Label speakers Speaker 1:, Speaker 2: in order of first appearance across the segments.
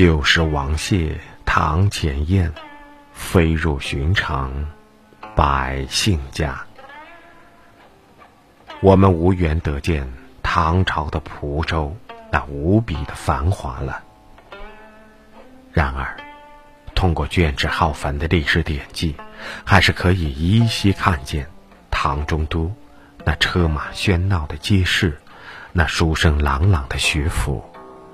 Speaker 1: 旧时王谢堂前燕，飞入寻常百姓家。我们无缘得见唐朝的蒲州那无比的繁华了。然而，通过卷帙浩繁的历史典籍，还是可以依稀看见唐中都那车马喧闹的街市，那书声朗朗的学府。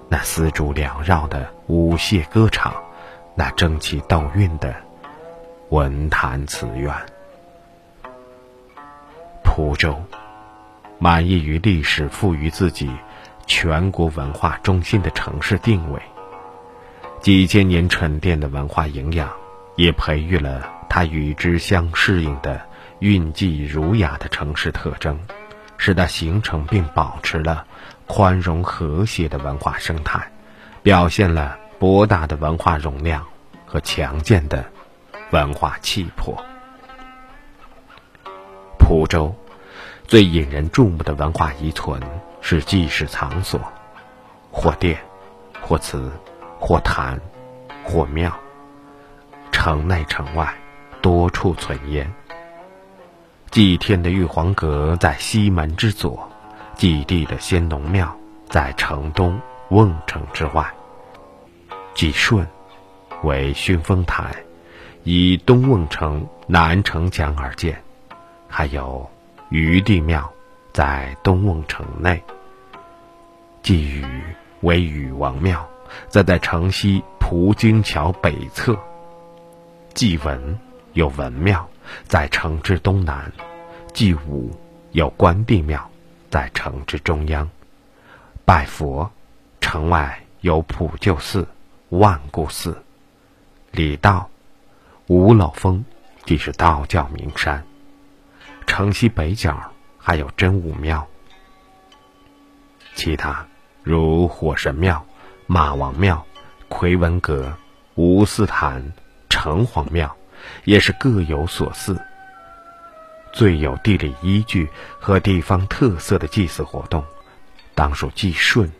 Speaker 1: 那丝竹缭绕的舞榭歌场，那争奇斗韵的文坛词苑，蒲州满意于历史赋予自己全国文化中心的城市定位，几千年沉淀的文化营养，也培育了它与之相适应的韵迹儒雅的城市特征，使它形成并保持了。宽容和谐的文化生态，表现了博大的文化容量和强健的文化气魄。蒲州最引人注目的文化遗存是祭祀场所，或殿，或祠，或坛，或庙。城内城外多处存焉。祭天的玉皇阁在西门之左。祭地的先农庙在城东瓮城之外。祭舜为熏风台，以东瓮城南城墙而建；还有禹帝庙在东瓮城内。祭禹为禹王庙，则在城西蒲京桥北侧。祭文有文庙，在城之东南。祭武有关帝庙。在城之中央，拜佛，城外有普救寺、万故寺。礼道，五老峰即是道教名山。城西北角还有真武庙。其他如火神庙、马王庙、奎文阁、吴寺坛、城隍庙，也是各有所祀。最有地理依据和地方特色的祭祀活动，当属祭舜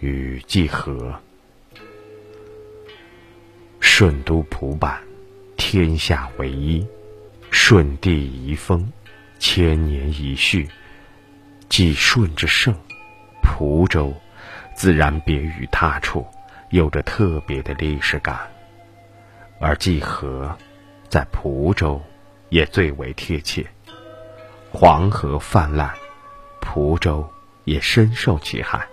Speaker 1: 与祭河。舜都蒲坂，天下唯一；舜帝遗风，千年一续。祭舜之盛，蒲州自然别于他处，有着特别的历史感。而祭河，在蒲州。也最为贴切。黄河泛滥，蒲州也深受其害。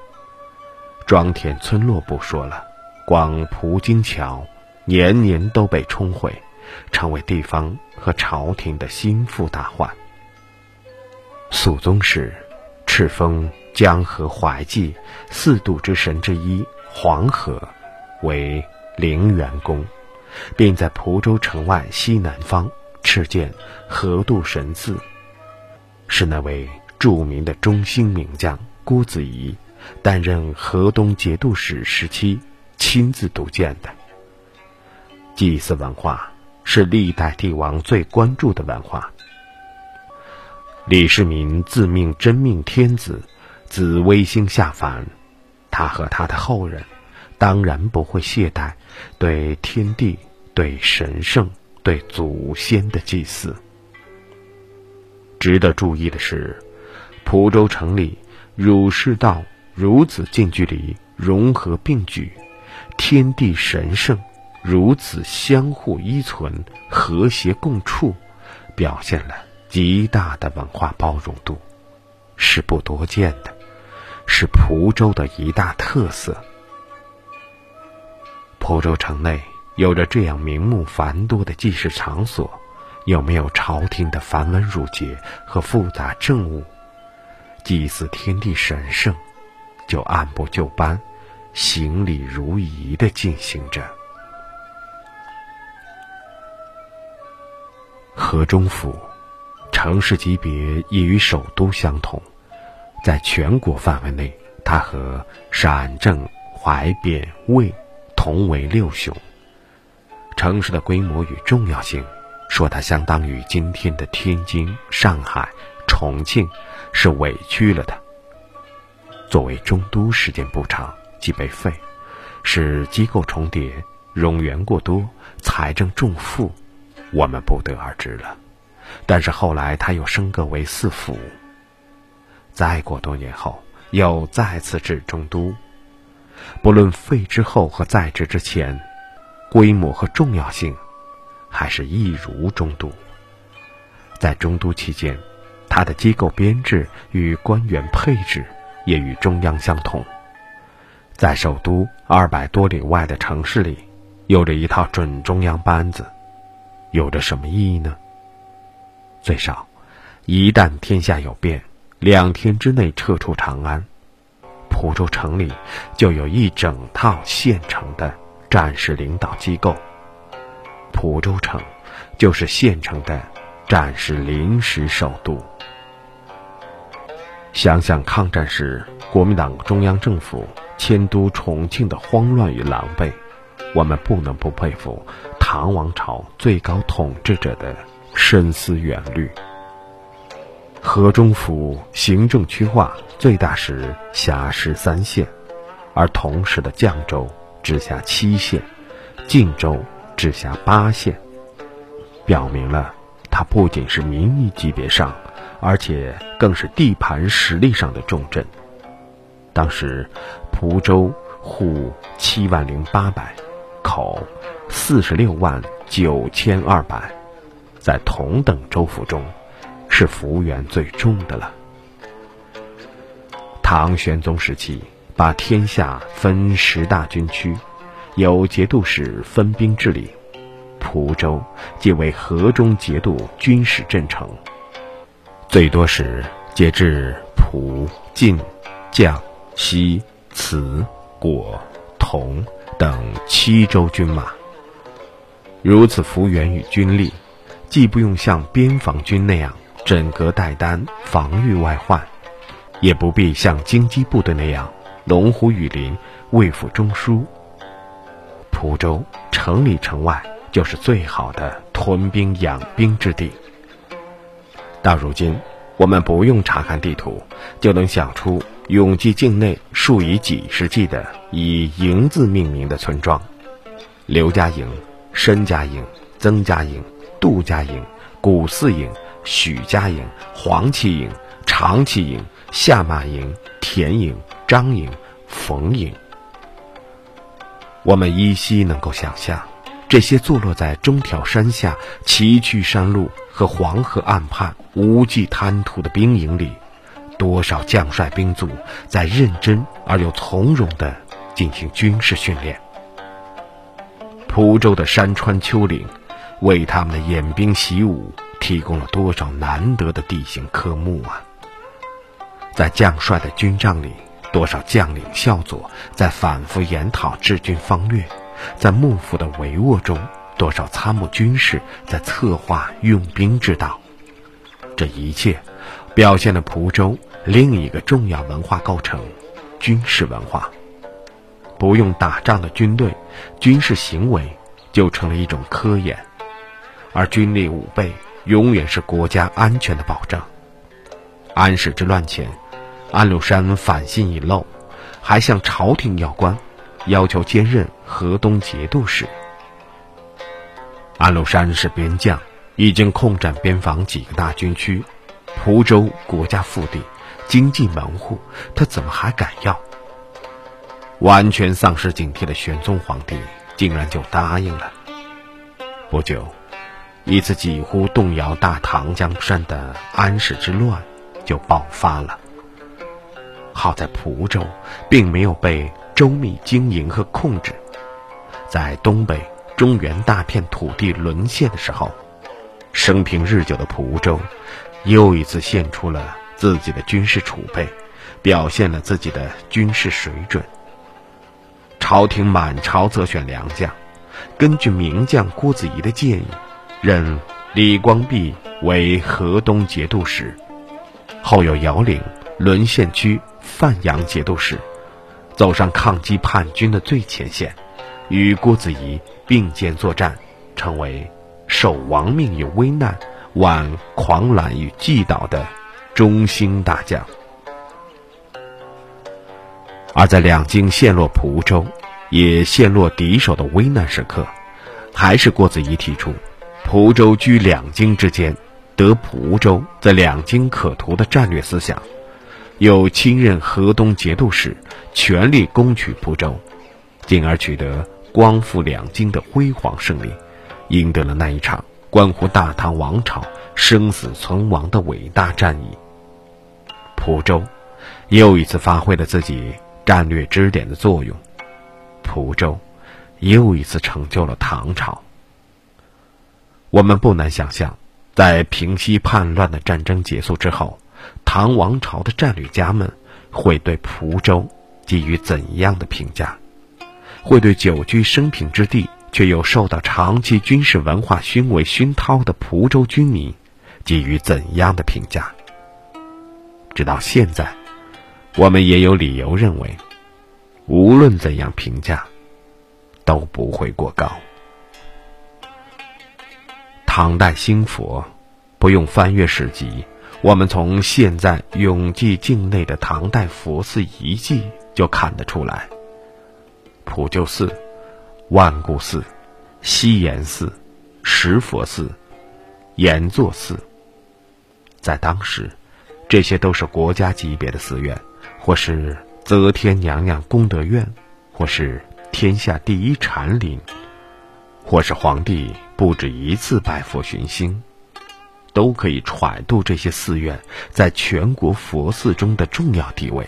Speaker 1: 庄田村落不说了，光蒲京桥年年都被冲毁，成为地方和朝廷的心腹大患。肃宗时，敕封江河淮济四渡之神之一黄河为陵园宫，并在蒲州城外西南方。敕建河渡神寺，是那位著名的中兴名将郭子仪担任河东节度使时期亲自督建的。祭祀文化是历代帝王最关注的文化。李世民自命真命天子，自微星下凡，他和他的后人当然不会懈怠对天地、对神圣。对祖先的祭祀。值得注意的是，蒲州城里儒释道如此近距离融合并举，天地神圣如此相互依存、和谐共处，表现了极大的文化包容度，是不多见的，是蒲州的一大特色。蒲州城内。有着这样名目繁多的祭祀场所，有没有朝廷的繁文缛节和复杂政务？祭祀天地神圣，就按部就班、行礼如仪的进行着。河中府，城市级别亦与首都相同，在全国范围内，它和陕郑、淮汴、魏同为六雄。城市的规模与重要性，说它相当于今天的天津、上海、重庆，是委屈了的。作为中都，时间不长即被废，是机构重叠、冗员过多、财政重负，我们不得而知了。但是后来他又升格为四府。再过多年后，又再次至中都。不论废之后和在职之前，规模和重要性，还是一如中都。在中都期间，他的机构编制与官员配置也与中央相同。在首都二百多里外的城市里，有着一套准中央班子，有着什么意义呢？最少，一旦天下有变，两天之内撤出长安。蒲州城里就有一整套现成的战时领导机构。蒲州城就是现成的战时临时首都。想想抗战时国民党中央政府迁都重庆的慌乱与狼狈，我们不能不佩服唐王朝最高统治者的深思远虑。河中府行政区划最大时辖十三县，而同时的绛州直辖七县，晋州直辖八县，表明了它不仅是民意级别上，而且更是地盘实力上的重镇。当时，蒲州户七万零八百，口四十六万九千二百，在同等州府中。是幅员最重的了。唐玄宗时期，把天下分十大军区，由节度使分兵治理。蒲州即为河中节度军事镇城，最多时节制蒲、晋、绛、西、慈、果、同等七州军马。如此幅员与军力，既不用像边防军那样。枕戈待旦，防御外患，也不必像京畿部队那样龙虎雨林，为府中枢。蒲州城里城外就是最好的屯兵养兵之地。到如今，我们不用查看地图，就能想出永济境内数以几十计的以“营”字命名的村庄：刘家营、申家营、曾家营、杜家营、古寺营。许家营、黄旗营、长旗营、下马营、田营、张营、冯营，我们依稀能够想象，这些坐落在中条山下崎岖山路和黄河岸畔无际滩涂的兵营里，多少将帅兵卒在认真而又从容地进行军事训练。蒲州的山川丘陵，为他们的演兵习武。提供了多少难得的地形科目啊！在将帅的军帐里，多少将领校佐在反复研讨治军方略；在幕府的帷幄中，多少参谋军士在策划用兵之道。这一切，表现了蒲州另一个重要文化构成——军事文化。不用打仗的军队，军事行为就成了一种科研，而军力武备。永远是国家安全的保障。安史之乱前，安禄山反信已露，还向朝廷要官，要求兼任河东节度使。安禄山是边将，已经控占边防几个大军区，蒲州国家腹地，经济门户，他怎么还敢要？完全丧失警惕的玄宗皇帝竟然就答应了。不久。一次几乎动摇大唐江山的安史之乱就爆发了。好在蒲州并没有被周密经营和控制，在东北、中原大片土地沦陷的时候，生平日久的蒲州又一次献出了自己的军事储备，表现了自己的军事水准。朝廷满朝择选良将，根据名将郭子仪的建议。任李光弼为河东节度使，后有姚岭沦陷区范阳节度使，走上抗击叛军的最前线，与郭子仪并肩作战，成为守亡命于危难、挽狂澜于既倒的中兴大将。而在两京陷落蒲州，也陷落敌手的危难时刻，还是郭子仪提出，蒲州居两京之间，得蒲州在两京可图的战略思想，又亲任河东节度使，全力攻取蒲州，进而取得光复两京的辉煌胜利，赢得了那一场关乎大唐王朝生死存亡的伟大战役。蒲州又一次发挥了自己战略支点的作用。蒲州，又一次成就了唐朝。我们不难想象，在平息叛乱的战争结束之后，唐王朝的战略家们会对蒲州给予怎样的评价？会对久居升平之地却又受到长期军事文化熏味熏陶的蒲州军民给予怎样的评价？直到现在，我们也有理由认为。无论怎样评价，都不会过高。唐代兴佛，不用翻阅史籍，我们从现在永济境内的唐代佛寺遗迹就看得出来。普救寺、万固寺、西岩寺、石佛寺、岩座寺，在当时，这些都是国家级别的寺院，或是。则天娘娘功德院，或是天下第一禅林，或是皇帝不止一次拜佛寻星，都可以揣度这些寺院在全国佛寺中的重要地位，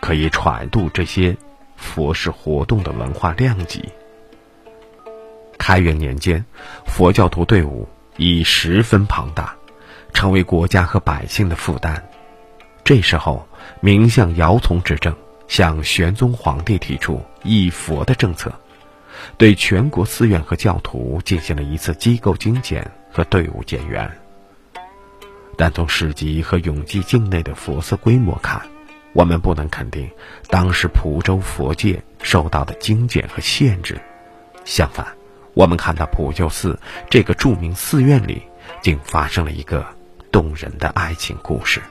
Speaker 1: 可以揣度这些佛事活动的文化量级。开元年间，佛教徒队伍已十分庞大，成为国家和百姓的负担。这时候，明相姚从执政。向玄宗皇帝提出议佛的政策，对全国寺院和教徒进行了一次机构精简和队伍减员。但从史籍和永济境内的佛寺规模看，我们不能肯定当时蒲州佛界受到的精简和限制。相反，我们看到普救寺这个著名寺院里，竟发生了一个动人的爱情故事，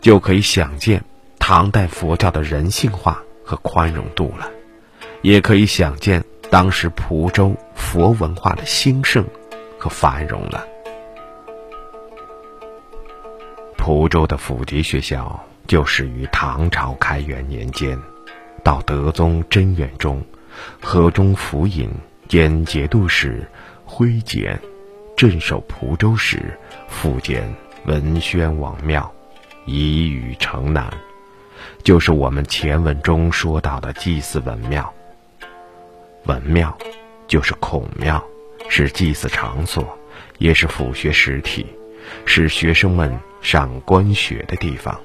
Speaker 1: 就可以想见。唐代佛教的人性化和宽容度了，也可以想见当时蒲州佛文化的兴盛和繁荣了。蒲州的府邸学校就始于唐朝开元年间，到德宗贞元中，河中府尹兼节度使徽简镇守蒲州时，复建文宣王庙，以与城南。就是我们前文中说到的祭祀文庙。文庙就是孔庙，是祭祀场所，也是府学实体，是学生们上官学的地方。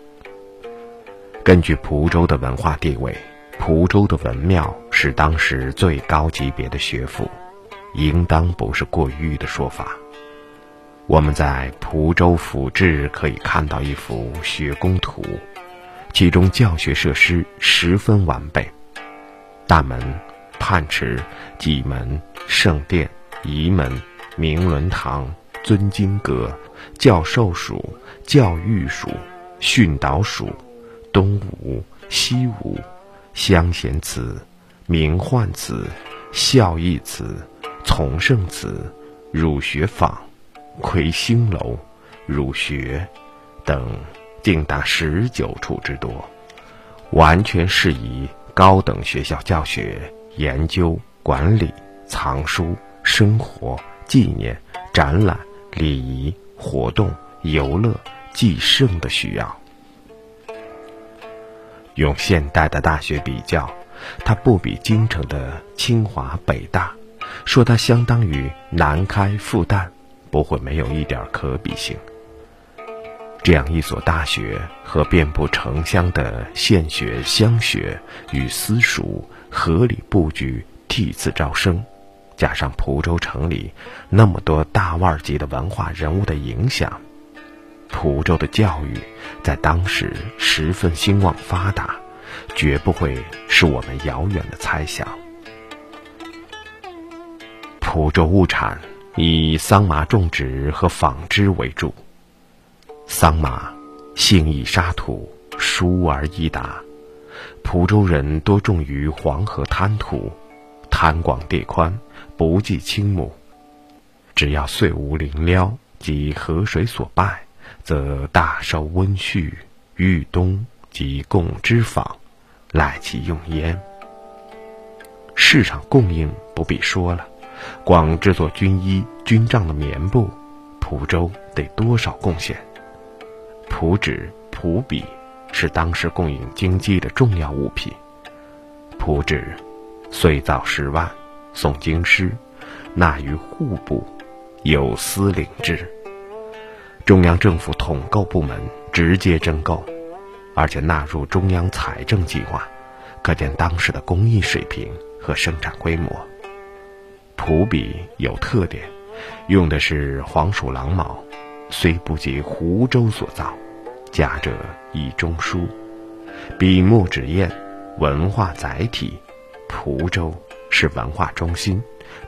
Speaker 1: 根据蒲州的文化地位，蒲州的文庙是当时最高级别的学府，应当不是过誉的说法。我们在蒲州府志可以看到一幅学宫图。其中教学设施十分完备，大门、泮池、祭门、圣殿、仪门、明伦堂、尊经阁、教授署、教育署、训导署、东吴、西吴、乡贤祠、名宦祠、孝义祠、从圣祠、儒学坊、魁星楼、儒学等。竟达十九处之多，完全适宜高等学校教学、研究、管理、藏书、生活、纪念、展览、礼仪、活动、游乐、祭圣的需要。用现代的大学比较，它不比京城的清华、北大，说它相当于南开、复旦，不会没有一点可比性。这样一所大学和遍布城乡的县学、乡学与私塾合理布局、替次招生，加上蒲州城里那么多大腕级的文化人物的影响，蒲州的教育在当时十分兴旺发达，绝不会是我们遥远的猜想。蒲州物产以桑麻种植和纺织为主。桑麻，性易沙土，疏而易达，蒲州人多种于黄河滩涂，滩广地宽，不计青木。只要岁无灵撩及河水所败，则大收温煦，遇冬即供脂肪，赖其用焉。市场供应不必说了，光制作军衣、军帐的棉布，蒲州得多少贡献？蒲纸、蒲笔。是当时供应京畿的重要物品。蒲纸，岁造十万，送京师，纳于户部，有司领制。中央政府统购部门直接征购，而且纳入中央财政计划，可见当时的工艺水平和生产规模。蒲笔有特点，用的是黄鼠狼毛，虽不及湖州所造。家者以中书，笔墨纸砚，文化载体。蒲州是文化中心，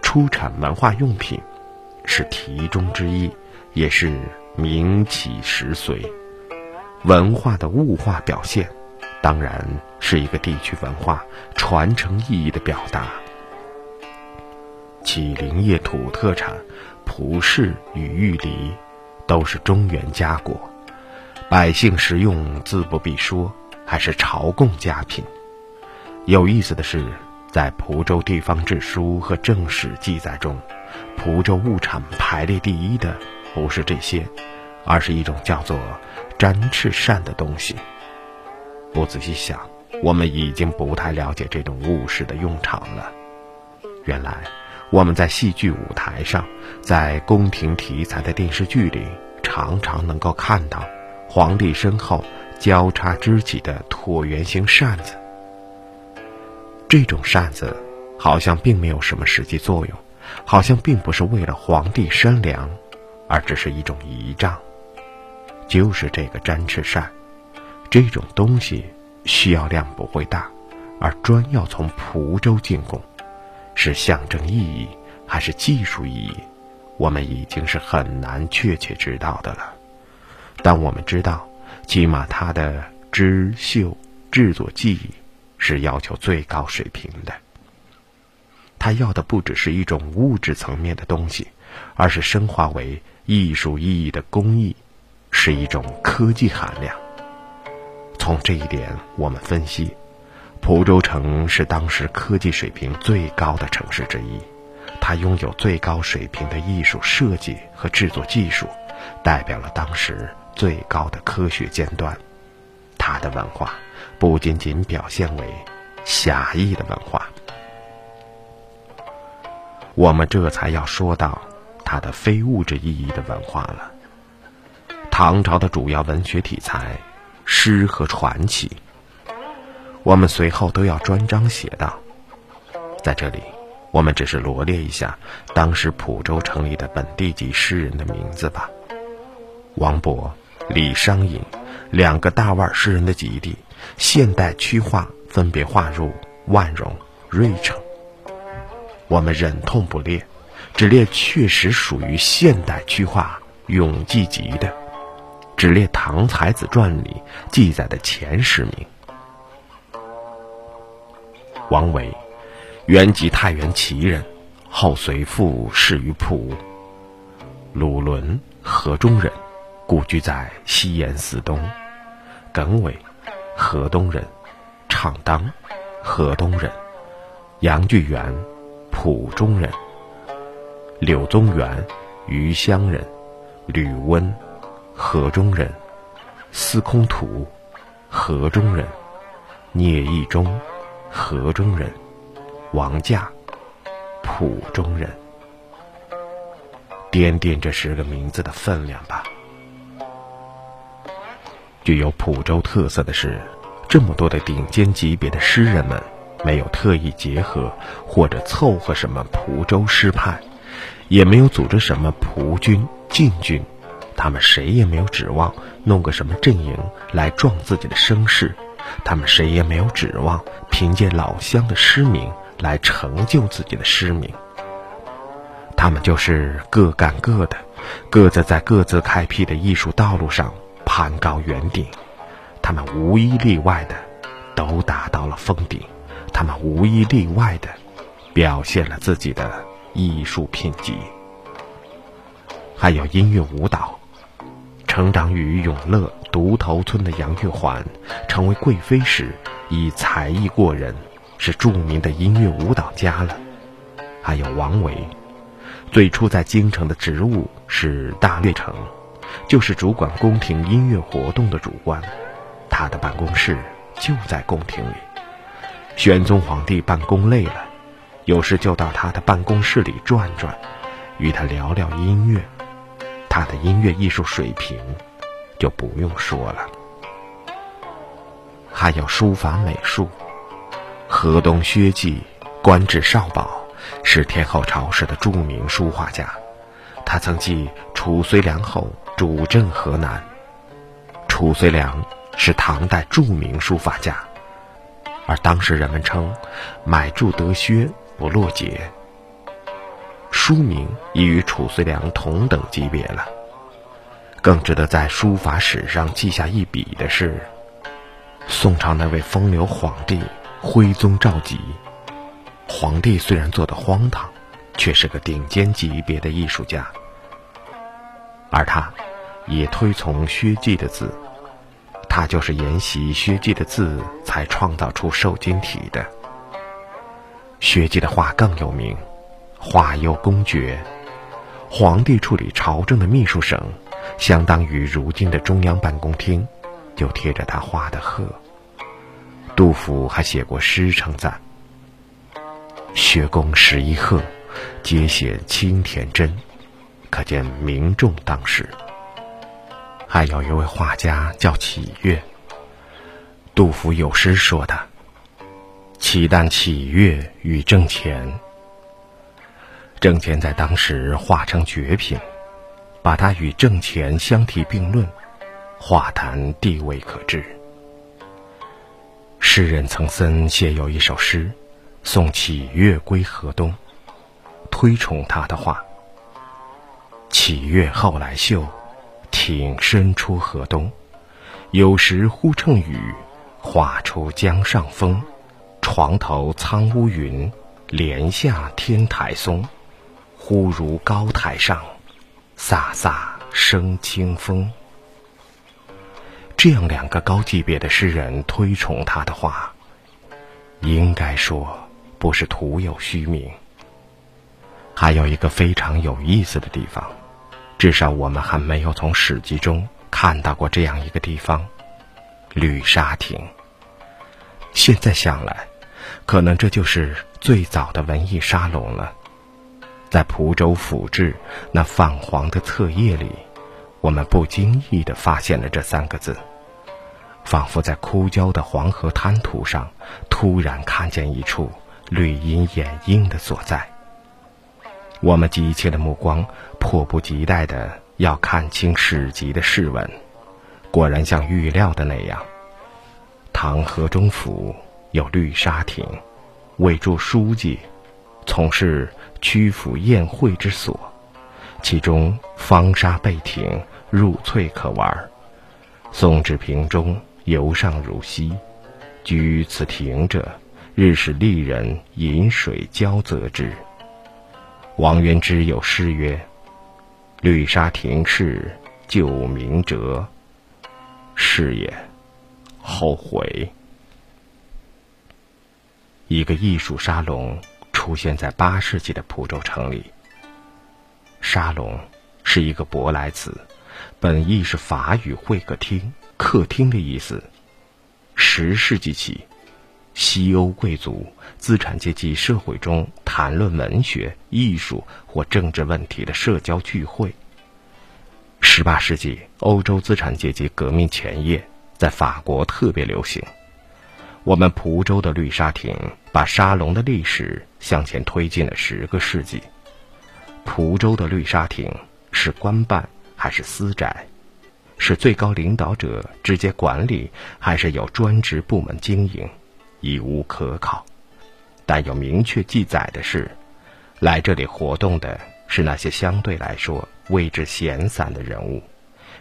Speaker 1: 出产文化用品，是题中之意，也是名起实随。文化的物化表现，当然是一个地区文化传承意义的表达。其林业土特产，蒲氏与玉梨，都是中原佳果。百姓食用自不必说，还是朝贡佳品。有意思的是，在蒲州地方志书和正史记载中，蒲州物产排列第一的不是这些，而是一种叫做粘翅扇的东西。不仔细想，我们已经不太了解这种物事的用场了。原来，我们在戏剧舞台上，在宫廷题材的电视剧里，常常能够看到。皇帝身后交叉支起的椭圆形扇子，这种扇子好像并没有什么实际作用，好像并不是为了皇帝扇凉，而只是一种仪仗。就是这个粘翅扇，这种东西需要量不会大，而专要从蒲州进贡，是象征意义还是技术意义，我们已经是很难确切知道的了。但我们知道，起码它的织绣制作技艺是要求最高水平的。他要的不只是一种物质层面的东西，而是升华为艺术意义的工艺，是一种科技含量。从这一点，我们分析，蒲州城是当时科技水平最高的城市之一，它拥有最高水平的艺术设计和制作技术，代表了当时。最高的科学尖端，它的文化不仅仅表现为狭义的文化。我们这才要说到它的非物质意义的文化了。唐朝的主要文学题材，诗和传奇，我们随后都要专章写到。在这里，我们只是罗列一下当时蒲州城里的本地级诗人的名字吧。王勃。李商隐，两个大腕诗人的集地，现代区划分别划入万荣、芮城。我们忍痛不列，只列确实属于现代区划永济集的，只列《唐才子传》里记载的前十名。王维，原籍太原祁人，后随父仕于蒲。鲁伦，河中人。故居在西岩寺东，耿伟，河东人，畅当，河东人，杨巨源，蒲中人，柳宗元，余乡人，吕温，河中人，司空图，河中人，聂义中，河中人，王驾，蒲中人。掂掂这十个名字的分量吧。具有蒲州特色的是，这么多的顶尖级别的诗人们，没有特意结合或者凑合什么蒲州诗派，也没有组织什么蒲军禁军，他们谁也没有指望弄个什么阵营来壮自己的声势，他们谁也没有指望凭借老乡的诗名来成就自己的诗名。他们就是各干各的，各自在各自开辟的艺术道路上。攀高圆顶，他们无一例外的都达到了峰顶，他们无一例外的表现了自己的艺术品级。还有音乐舞蹈，成长于永乐独头村的杨玉环，成为贵妃时已才艺过人，是著名的音乐舞蹈家了。还有王维，最初在京城的职务是大乐丞，就是主管宫廷音乐活动的主官，他的办公室就在宫廷里。玄宗皇帝办公累了，有时就到他的办公室里转转，与他聊聊音乐。他的音乐艺术水平就不用说了，还有书法美术。河东薛稷官至少保，是天后朝时的著名书画家。他曾继褚遂良后主政河南。褚遂良是唐代著名书法家，而当时人们称“买铸得薛不落节”。书名已与褚遂良同等级别了。更值得在书法史上记下一笔的是，宋朝那位风流皇帝徽宗赵佶。皇帝虽然做的荒唐，却是个顶尖级别的艺术家。而他，也推崇薛稷的字，他就是沿袭薛稷的字才创造出瘦金体的。薛稷的画更有名。画有公爵，皇帝处理朝政的秘书省，相当于如今的中央办公厅，就贴着他画的鹤。杜甫还写过诗称赞：“薛公十一鹤，皆写青田真。”可见名重当时。还有一位画家叫启月，杜甫有诗说的：“岂但启月与挣钱。”挣钱在当时画成绝品，把它与挣钱相提并论，画坛地位可知。诗人曾森写有一首诗，送启月归河东，推崇他的话。启月后来秀，挺身出河东，有时忽乘雨，画出江上风。床头苍乌云，帘下天台松。忽如高台上，飒飒生清风。这样两个高级别的诗人推崇他的话，应该说不是徒有虚名。还有一个非常有意思的地方，至少我们还没有从史记中看到过这样一个地方——绿沙亭。现在想来，可能这就是最早的文艺沙龙了。在蒲州府志那泛黄的册页里，我们不经意地发现了这三个字，仿佛在枯焦的黄河滩涂上突然看见一处绿荫掩映的所在。我们急切的目光迫不及待地要看清史籍的释文，果然像预料的那样，唐河中府有绿沙亭，委驻书记。从事曲阜宴会之所，其中方沙贝亭入翠可玩。宋之平中游上如溪，居此亭者，日使丽人饮水交泽之。王渊之有诗曰：“绿沙亭事旧名折，是也，后悔。”一个艺术沙龙。出现在八世纪的蒲州城里。沙龙是一个舶来词，本意是法语会客厅、客厅的意思。十世纪起，西欧贵族、资产阶级社会中谈论文学、艺术或政治问题的社交聚会。十八世纪，欧洲资产阶级革命前夜，在法国特别流行。我们蒲州的绿沙亭把沙龙的历史向前推进了十个世纪。蒲州的绿沙亭是官办还是私宅？是最高领导者直接管理，还是有专职部门经营？已无可考。但有明确记载的是，来这里活动的是那些相对来说位置闲散的人物，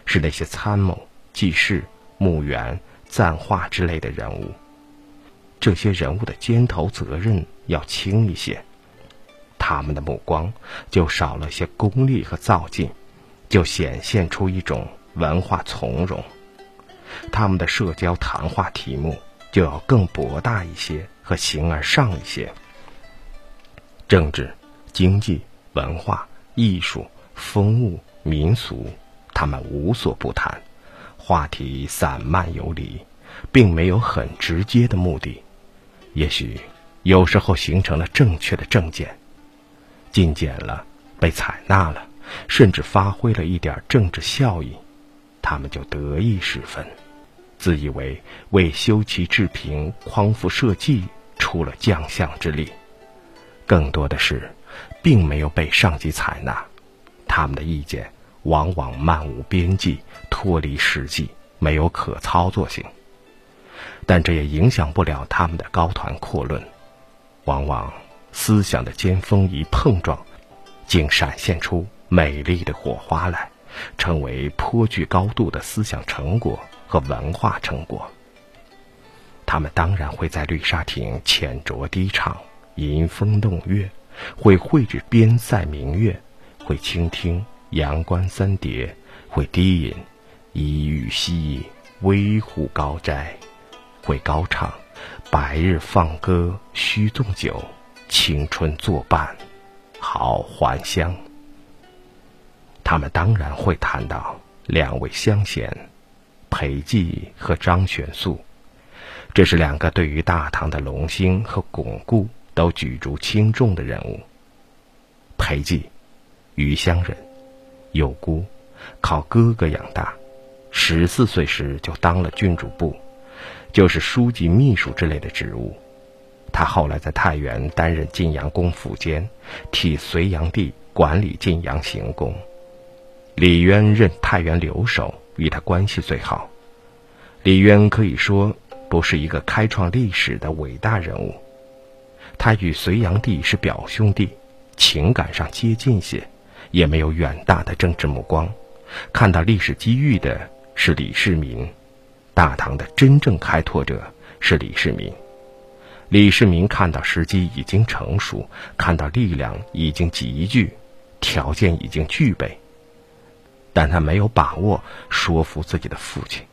Speaker 1: 是那些参谋、记事、墓园、赞画之类的人物。
Speaker 2: 这些人物的肩头责任要轻一些，他们的目光就少了些功利和造进，就显现出一种文化从容。他们的社交谈话题目就要更博大一些和形而上一些。政治、经济、文化、艺术、风物、民俗，他们无所不谈，话题散漫游离，并没有很直接的目的。也许有时候形成了正确的政见，进谏了，被采纳了，甚至发挥了一点政治效益，他们就得意十分。自以为为修齐治平、匡扶社稷出了将相之力，更多的是，并没有被上级采纳。他们的意见往往漫无边际、脱离实际，没有可操作性。但这也影响不了他们的高谈阔论。往往思想的尖峰一碰撞，竟闪现出美丽的火花来，成为颇具高度的思想成果。和文化成果，他们当然会在绿沙亭浅酌低唱，吟风弄月；会绘制边塞明月，会倾听阳关三叠，会低吟一玉兮微乎高斋，会高唱白日放歌须纵酒，青春作伴好还乡。他们当然会谈到两位乡贤。裴寂和张玄素，这是两个对于大唐的隆兴和巩固都举足轻重的人物。裴寂，余乡人，有姑，靠哥哥养大，十四岁时就当了郡主部，就是书记秘书之类的职务。他后来在太原担任晋阳公府监，替隋炀帝管理晋阳行宫。李渊任太原留守。与他关系最好，李渊可以说不是一个开创历史的伟大人物。他与隋炀帝是表兄弟，情感上接近些，也没有远大的政治目光。看到历史机遇的是李世民，大唐的真正开拓者是李世民。李世民看到时机已经成熟，看到力量已经集聚，条件已经具备。但他没有把握说服自己的父亲，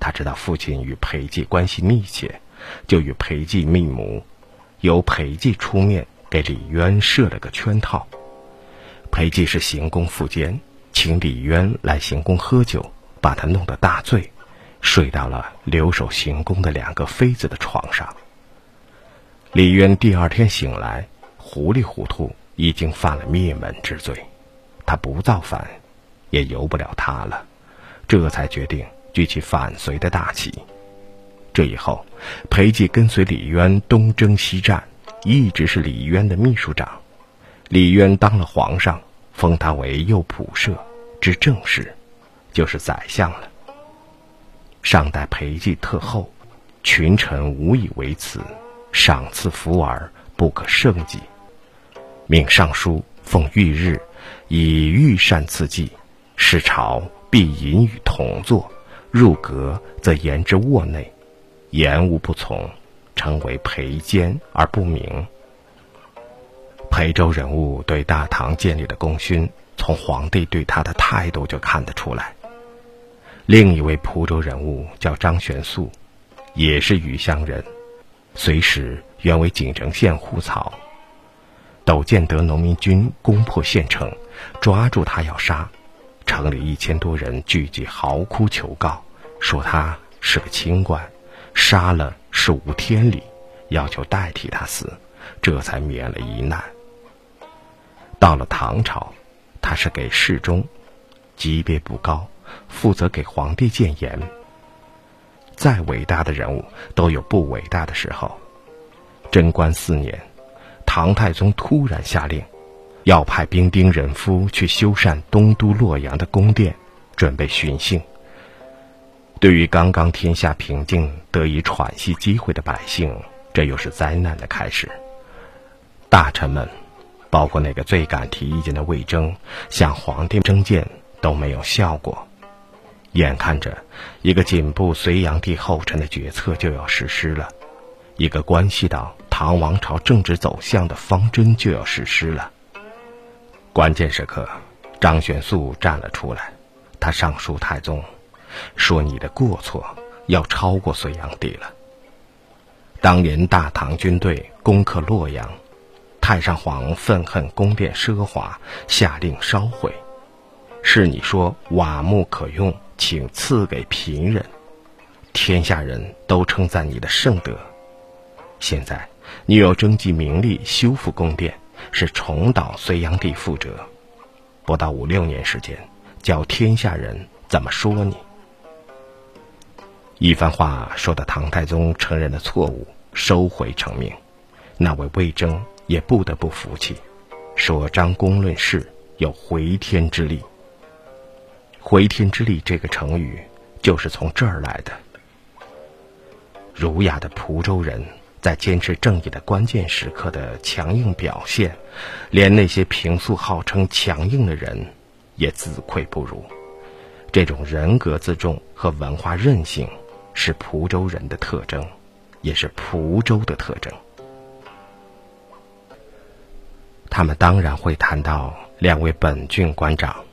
Speaker 2: 他知道父亲与裴寂关系密切，就与裴寂密谋，由裴寂出面给李渊设了个圈套。裴寂是行宫副监，请李渊来行宫喝酒，把他弄得大醉，睡到了留守行宫的两个妃子的床上。李渊第二天醒来，糊里糊涂已经犯了灭门之罪，他不造反。也由不了他了，这才决定举起反隋的大旗。这以后，裴寂跟随李渊东征西战，一直是李渊的秘书长。李渊当了皇上，封他为右仆射，之正室，就是宰相了。上代裴寂特厚，群臣无以为辞，赏赐福尔不可胜计。命尚书奉御日，以御膳赐祭。是朝必引与同坐，入阁则言之卧内，言无不从，称为裴监而不明。裴州人物对大唐建立的功勋，从皇帝对他的态度就看得出来。另一位蒲州人物叫张玄素，也是余乡人，隋时原为锦城县户曹。窦建德农民军攻破县城，抓住他要杀。城里一千多人聚集，嚎哭求告，说他是个清官，杀了是无天理，要求代替他死，这才免了一难。到了唐朝，他是给侍中，级别不高，负责给皇帝谏言。再伟大的人物都有不伟大的时候。贞观四年，唐太宗突然下令。要派兵丁人夫去修缮东都洛阳的宫殿，准备巡幸。对于刚刚天下平静、得以喘息机会的百姓，这又是灾难的开始。大臣们，包括那个最敢提意见的魏征，向皇帝征谏都没有效果。眼看着一个紧步隋炀帝后尘的决策就要实施了，一个关系到唐王朝政治走向的方针就要实施了。关键时刻，张玄素站了出来，他上书太宗，说：“你的过错要超过隋炀帝了。当年大唐军队攻克洛阳，太上皇愤恨宫殿奢华，下令烧毁。是你说瓦木可用，请赐给贫人，天下人都称赞你的圣德。现在你又征集民力修复宫殿。”是重蹈隋炀帝覆辙，不到五六年时间，叫天下人怎么说你？一番话说的唐太宗承认了错误，收回成命。那位魏征也不得不服气，说张公论事有回天之力。回天之力这个成语就是从这儿来的。儒雅的蒲州人。在坚持正义的关键时刻的强硬表现，连那些平素号称强硬的人也自愧不如。这种人格自重和文化韧性是蒲州人的特征，也是蒲州的特征。他们当然会谈到两位本郡官长，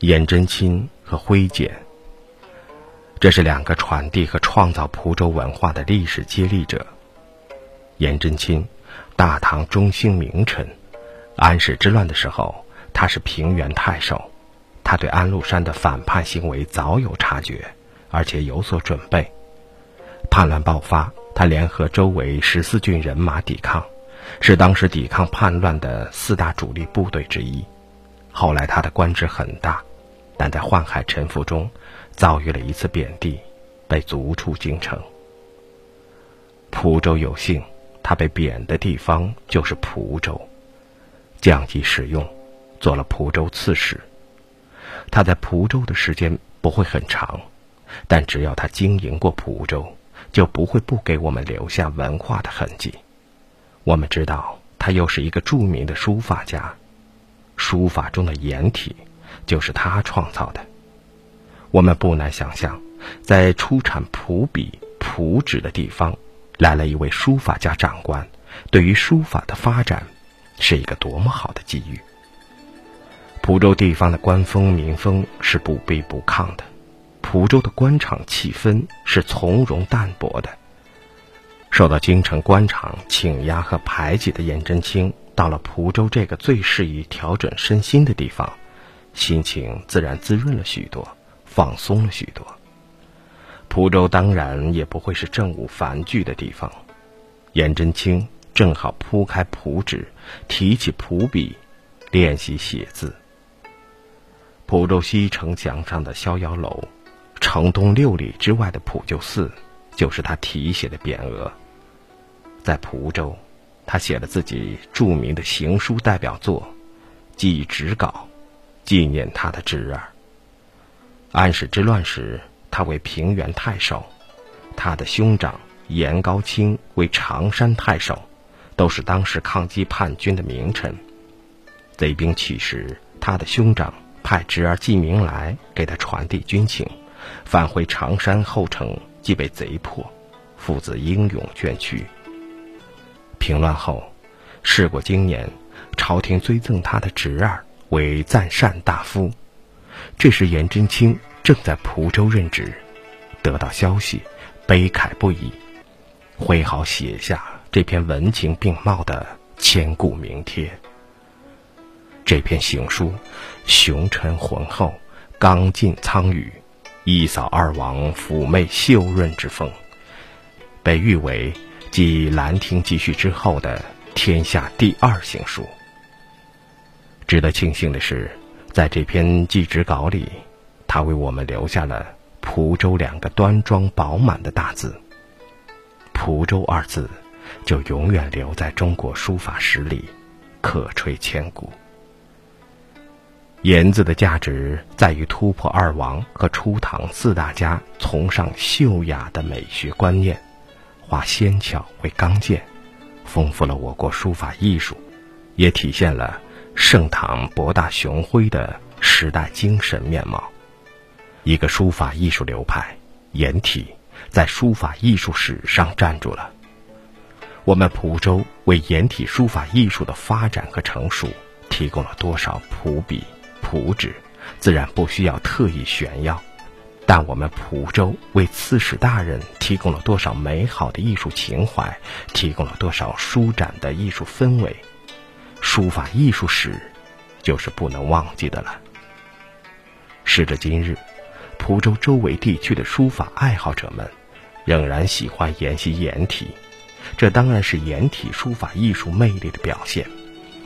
Speaker 2: 颜真卿和徽简。这是两个传递和创造蒲州文化的历史接力者。颜真卿，大唐中兴名臣，安史之乱的时候，他是平原太守，他对安禄山的反叛行为早有察觉，而且有所准备。叛乱爆发，他联合周围十四郡人马抵抗，是当时抵抗叛乱的四大主力部队之一。后来他的官职很大，但在宦海沉浮中，遭遇了一次贬低，被逐出京城。蒲州有幸。他被贬的地方就是蒲州，降级使用，做了蒲州刺史。他在蒲州的时间不会很长，但只要他经营过蒲州，就不会不给我们留下文化的痕迹。我们知道，他又是一个著名的书法家，书法中的颜体就是他创造的。我们不难想象，在出产蒲笔、蒲纸的地方。来了一位书法家长官，对于书法的发展，是一个多么好的机遇。蒲州地方的官风民风是不卑不亢的，蒲州的官场气氛是从容淡泊的。受到京城官场倾压和排挤的颜真卿，到了蒲州这个最适宜调整身心的地方，心情自然滋润了许多，放松了许多。蒲州当然也不会是政务繁剧的地方，颜真卿正好铺开蒲纸，提起蒲笔，练习写字。蒲州西城墙上的逍遥楼，城东六里之外的普救寺，就是他题写的匾额。在蒲州，他写了自己著名的行书代表作《祭侄稿》，纪念他的侄儿。安史之乱时。他为平原太守，他的兄长颜高卿为常山太守，都是当时抗击叛军的名臣。贼兵起时，他的兄长派侄儿季明来给他传递军情，返回常山后城即被贼破，父子英勇捐躯。平乱后，事过经年，朝廷追赠他的侄儿为赞善大夫，这时颜真卿。正在蒲州任职，得到消息，悲慨不已，挥毫写下这篇文情并茂的千古名帖。这篇行书，雄沉浑厚，刚劲苍宇，一扫二王妩媚秀润之风，被誉为继《兰亭集序》之后的天下第二行书。值得庆幸的是，在这篇祭侄稿里。他为我们留下了“蒲州”两个端庄饱满的大字，“蒲州”二字就永远留在中国书法史里，可垂千古。言字的价值在于突破二王和初唐四大家崇尚秀雅的美学观念，化纤巧为刚健，丰富了我国书法艺术，也体现了盛唐博大雄辉的时代精神面貌。一个书法艺术流派，颜体，在书法艺术史上站住了，我们蒲州为颜体书法艺术的发展和成熟提供了多少蒲笔、蒲纸，自然不需要特意炫耀。但我们蒲州为刺史大人提供了多少美好的艺术情怀，提供了多少舒展的艺术氛围，书法艺术史就是不能忘记的了。时至今日，蒲州周围地区的书法爱好者们仍然喜欢研习颜体。这当然是颜体书法艺术魅力的表现，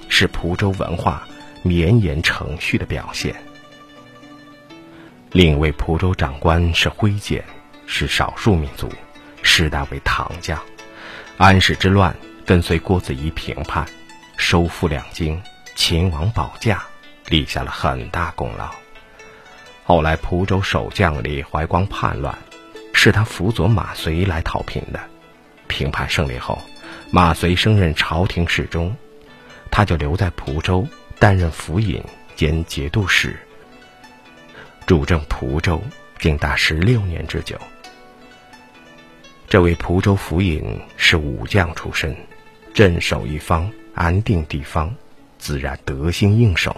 Speaker 2: 是蒲州文化绵延承续的表现。另一位蒲州长官是徽简，是少数民族，世代为唐将。安史之乱跟随郭子仪平叛，收复两京，秦王保驾，立下了很大功劳。后来蒲州守将李怀光叛乱，是他辅佐马遂来讨平的。平叛胜利后，马遂升任朝廷侍中，他就留在蒲州担任府尹兼节度使，主政蒲州竟达十六年之久。这位蒲州府尹是武将出身，镇守一方，安定地方，自然得心应手。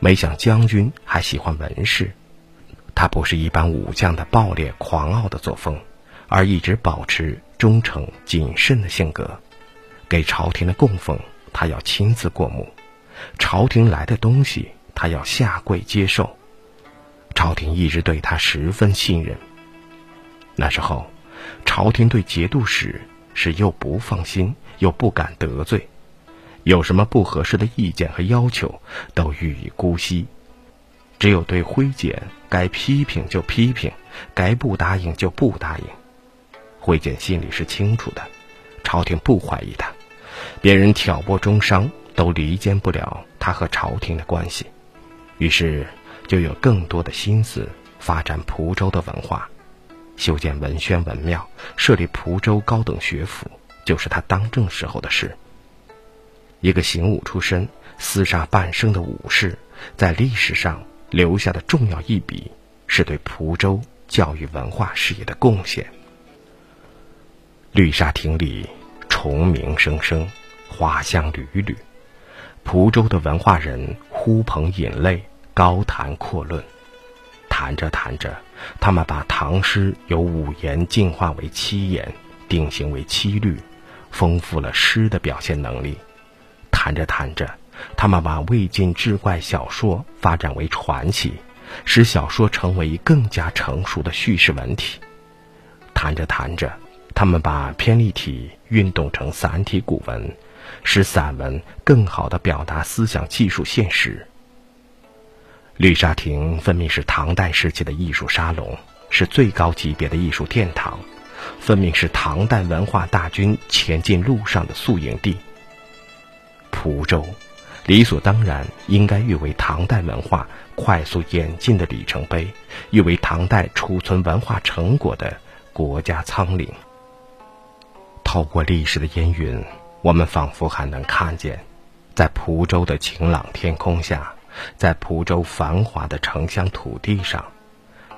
Speaker 2: 没想将军还喜欢文士，他不是一般武将的暴烈狂傲的作风，而一直保持。忠诚谨慎的性格，给朝廷的供奉，他要亲自过目；朝廷来的东西，他要下跪接受。朝廷一直对他十分信任。那时候，朝廷对节度使是又不放心，又不敢得罪，有什么不合适的意见和要求，都予以姑息。只有对徽简，该批评就批评，该不答应就不答应。徽简心里是清楚的，朝廷不怀疑他，别人挑拨中伤都离间不了他和朝廷的关系，于是就有更多的心思发展蒲州的文化，修建文宣文庙，设立蒲州高等学府，就是他当政时候的事。一个行武出身、厮杀半生的武士，在历史上留下的重要一笔，是对蒲州教育文化事业的贡献。绿沙亭里，虫鸣声声，花香缕缕。蒲州的文化人呼朋引类，高谈阔论。谈着谈着，他们把唐诗由五言进化为七言，定型为七律，丰富了诗的表现能力。谈着谈着，他们把魏晋志怪小说发展为传奇，使小说成为更加成熟的叙事文体。谈着谈着。他们把偏立体运动成散体古文，使散文更好地表达思想技术现实。绿沙亭分明是唐代时期的艺术沙龙，是最高级别的艺术殿堂，分明是唐代文化大军前进路上的宿营地。蒲州，理所当然应该誉为唐代文化快速演进的里程碑，誉为唐代储存文化成果的国家仓廪。透过历史的烟云，我们仿佛还能看见，在蒲州的晴朗天空下，在蒲州繁华的城乡土地上，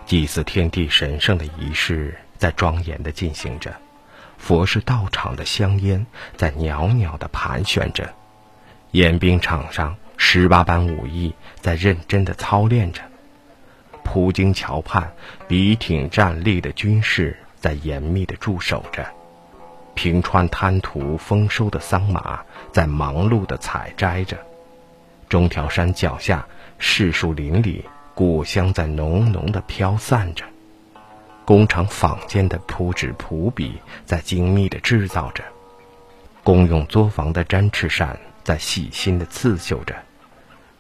Speaker 2: 祭祀天地神圣的仪式在庄严地进行着，佛事道场的香烟在袅袅地盘旋着，演兵场上十八般武艺在认真地操练着，普京桥畔笔挺站立的军士在严密地驻守着。平川滩涂丰收的桑麻在忙碌地采摘着，中条山脚下柿树林里果香在浓浓的飘散着，工厂坊间的铺纸铺笔在精密地制造着，公用作坊的毡翅扇在细心的刺绣着，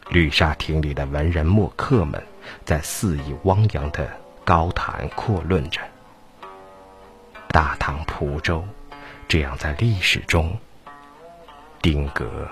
Speaker 2: 绿纱亭里的文人墨客们在肆意汪洋的高谈阔论着，大唐蒲州。这样，在历史中定格。